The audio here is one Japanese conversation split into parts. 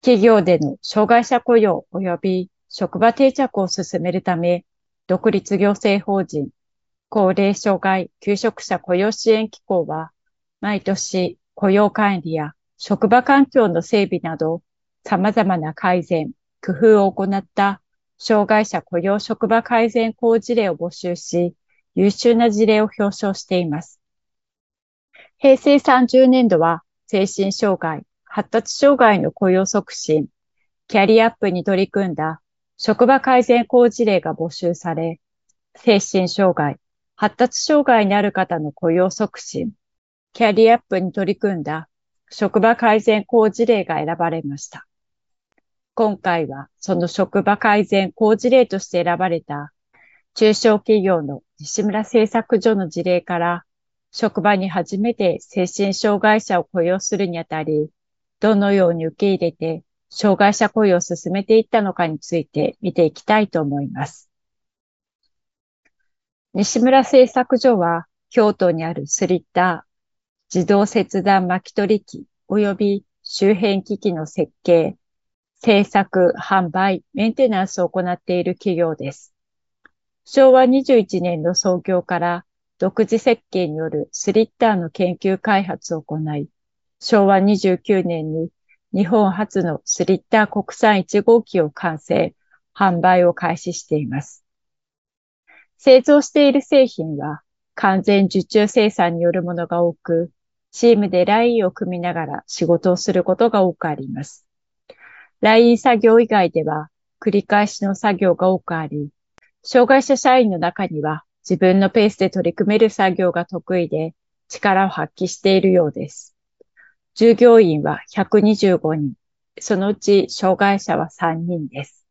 企業での障害者雇用及び職場定着を進めるため、独立行政法人高齢障害求職者雇用支援機構は、毎年雇用管理や職場環境の整備など、様々な改善、工夫を行った障害者雇用職場改善好事例を募集し、優秀な事例を表彰しています。平成30年度は精神障害、発達障害の雇用促進、キャリアアップに取り組んだ職場改善好事例が募集され、精神障害、発達障害にある方の雇用促進、キャリアアップに取り組んだ職場改善好事例が選ばれました。今回はその職場改善好事例として選ばれた中小企業の西村製作所の事例から職場に初めて精神障害者を雇用するにあたり、どのように受け入れて障害者雇用を進めていったのかについて見ていきたいと思います。西村製作所は京都にあるスリッター、自動切断巻き取り機及び周辺機器の設計、製作、販売、メンテナンスを行っている企業です。昭和21年の創業から独自設計によるスリッターの研究開発を行い、昭和29年に日本初のスリッター国産1号機を完成、販売を開始しています。製造している製品は完全受注生産によるものが多く、チームでラインを組みながら仕事をすることが多くあります。ライン作業以外では繰り返しの作業が多くあり、障害者社員の中には自分のペースで取り組める作業が得意で力を発揮しているようです。従業員は125人、そのうち障害者は3人です。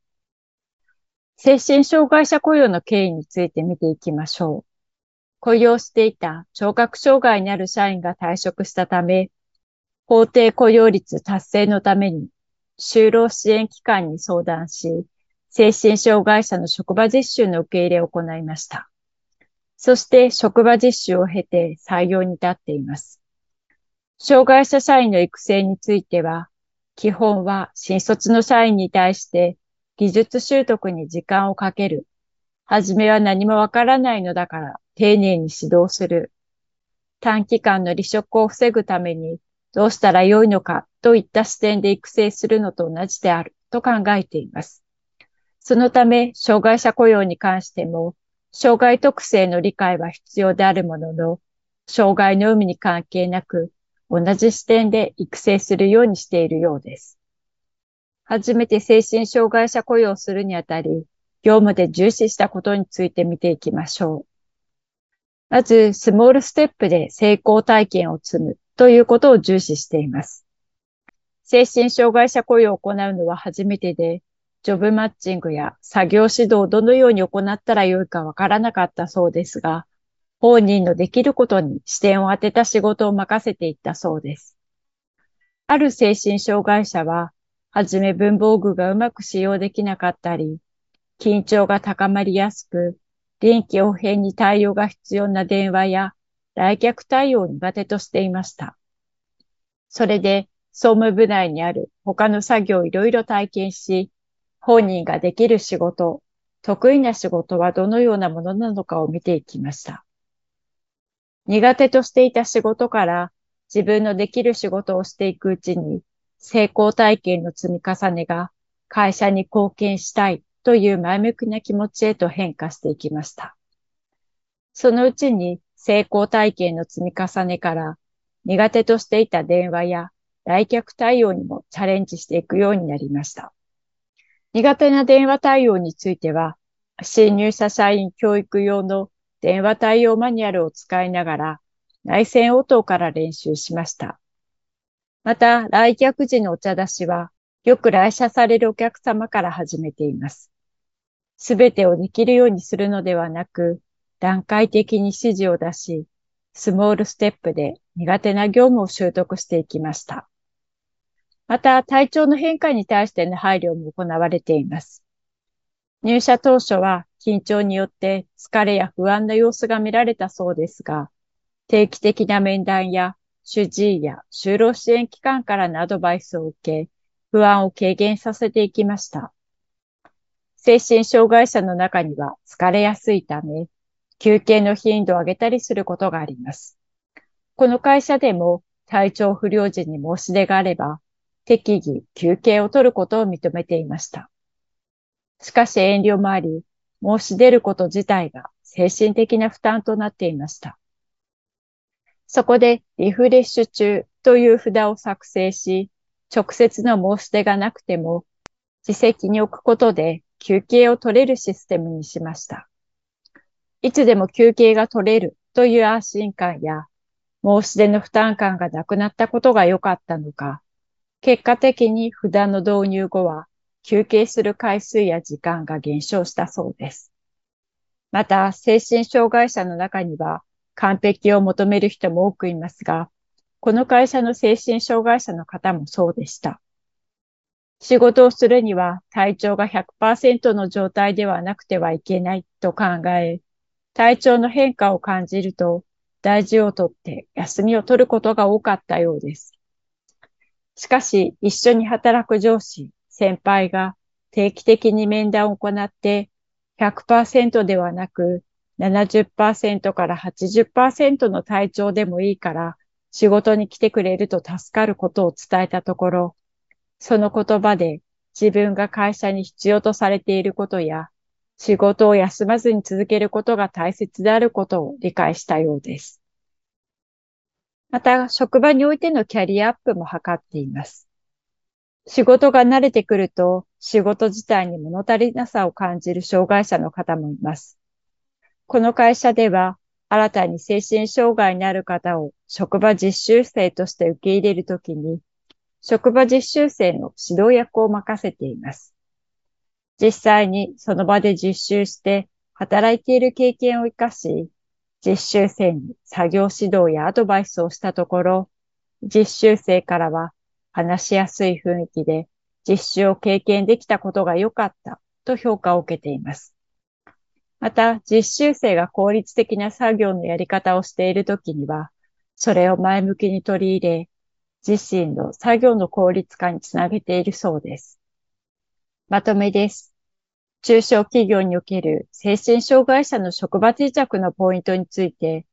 精神障害者雇用の経緯について見ていきましょう。雇用していた聴覚障害にある社員が退職したため、法定雇用率達成のために就労支援機関に相談し、精神障害者の職場実習の受け入れを行いました。そして職場実習を経て採用に至っています。障害者社員の育成については、基本は新卒の社員に対して技術習得に時間をかける。はじめは何もわからないのだから丁寧に指導する。短期間の離職を防ぐためにどうしたらよいのかといった視点で育成するのと同じであると考えています。そのため、障害者雇用に関しても障害特性の理解は必要であるものの、障害の有無に関係なく、同じ視点で育成するようにしているようです。初めて精神障害者雇用するにあたり、業務で重視したことについて見ていきましょう。まず、スモールステップで成功体験を積むということを重視しています。精神障害者雇用を行うのは初めてで、ジョブマッチングや作業指導をどのように行ったらよいかわからなかったそうですが、本人のできることに視点を当てた仕事を任せていったそうです。ある精神障害者は、はじめ文房具がうまく使用できなかったり、緊張が高まりやすく、臨機応変に対応が必要な電話や来客対応を苦手としていました。それで、総務部内にある他の作業をいろいろ体験し、本人ができる仕事、得意な仕事はどのようなものなのかを見ていきました。苦手としていた仕事から自分のできる仕事をしていくうちに成功体験の積み重ねが会社に貢献したいという前向きな気持ちへと変化していきました。そのうちに成功体験の積み重ねから苦手としていた電話や来客対応にもチャレンジしていくようになりました。苦手な電話対応については、新入社社員教育用の電話対応マニュアルを使いながら内線応答から練習しました。また、来客時のお茶出しは、よく来社されるお客様から始めています。すべてをできるようにするのではなく、段階的に指示を出し、スモールステップで苦手な業務を習得していきました。また、体調の変化に対しての配慮も行われています。入社当初は緊張によって疲れや不安な様子が見られたそうですが、定期的な面談や主治医や就労支援機関からのアドバイスを受け、不安を軽減させていきました。精神障害者の中には疲れやすいため、休憩の頻度を上げたりすることがあります。この会社でも体調不良時に申し出があれば、適宜休憩を取ることを認めていました。しかし遠慮もあり、申し出ること自体が精神的な負担となっていました。そこでリフレッシュ中という札を作成し、直接の申し出がなくても自責に置くことで休憩を取れるシステムにしました。いつでも休憩が取れるという安心感や、申し出の負担感がなくなったことが良かったのか、結果的に札の導入後は休憩する回数や時間が減少したそうです。また、精神障害者の中には完璧を求める人も多くいますが、この会社の精神障害者の方もそうでした。仕事をするには体調が100%の状態ではなくてはいけないと考え、体調の変化を感じると大事をとって休みを取ることが多かったようです。しかし、一緒に働く上司、先輩が定期的に面談を行って100%ではなく70%から80%の体調でもいいから仕事に来てくれると助かることを伝えたところ、その言葉で自分が会社に必要とされていることや、仕事を休まずに続けることが大切であることを理解したようです。また、職場においてのキャリアアップも図っています。仕事が慣れてくると、仕事自体に物足りなさを感じる障害者の方もいます。この会社では、新たに精神障害にある方を職場実習生として受け入れるときに、職場実習生の指導役を任せています。実際にその場で実習して働いている経験を活かし、実習生に作業指導やアドバイスをしたところ、実習生からは話しやすい雰囲気で実習を経験できたことが良かったと評価を受けています。また、実習生が効率的な作業のやり方をしているときには、それを前向きに取り入れ、自身の作業の効率化につなげているそうです。まとめです。中小企業における精神障害者の職場定着のポイントについて、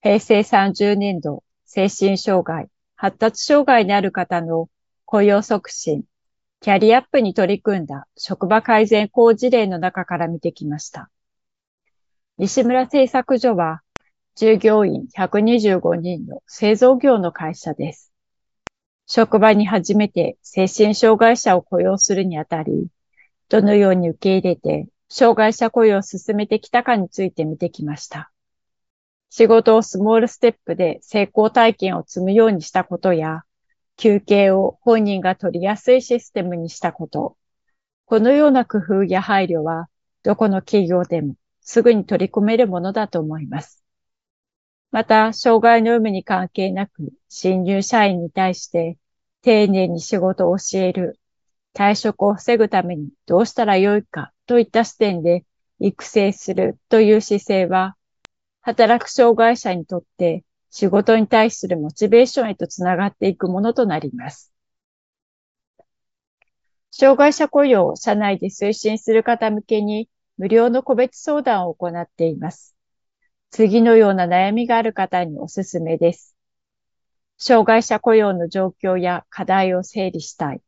平成30年度精神障害、発達障害にある方の雇用促進、キャリアアップに取り組んだ職場改善工事例の中から見てきました。西村製作所は従業員125人の製造業の会社です。職場に初めて精神障害者を雇用するにあたり、どのように受け入れて障害者雇用を進めてきたかについて見てきました。仕事をスモールステップで成功体験を積むようにしたことや、休憩を本人が取りやすいシステムにしたこと、このような工夫や配慮は、どこの企業でもすぐに取り組めるものだと思います。また、障害の有無に関係なく、新入社員に対して丁寧に仕事を教える、退職を防ぐためにどうしたらよいかといった視点で育成するという姿勢は、働く障害者にとって仕事に対するモチベーションへとつながっていくものとなります。障害者雇用を社内で推進する方向けに無料の個別相談を行っています。次のような悩みがある方におすすめです。障害者雇用の状況や課題を整理したい。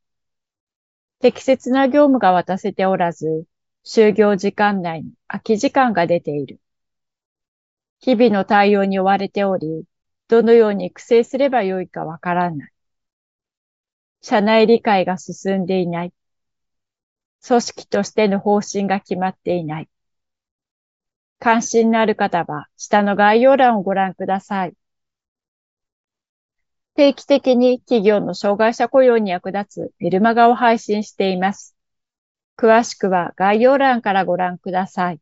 適切な業務が渡せておらず、就業時間内に空き時間が出ている。日々の対応に追われており、どのように育成すればよいかわからない。社内理解が進んでいない。組織としての方針が決まっていない。関心のある方は下の概要欄をご覧ください。定期的に企業の障害者雇用に役立つメルマガを配信しています。詳しくは概要欄からご覧ください。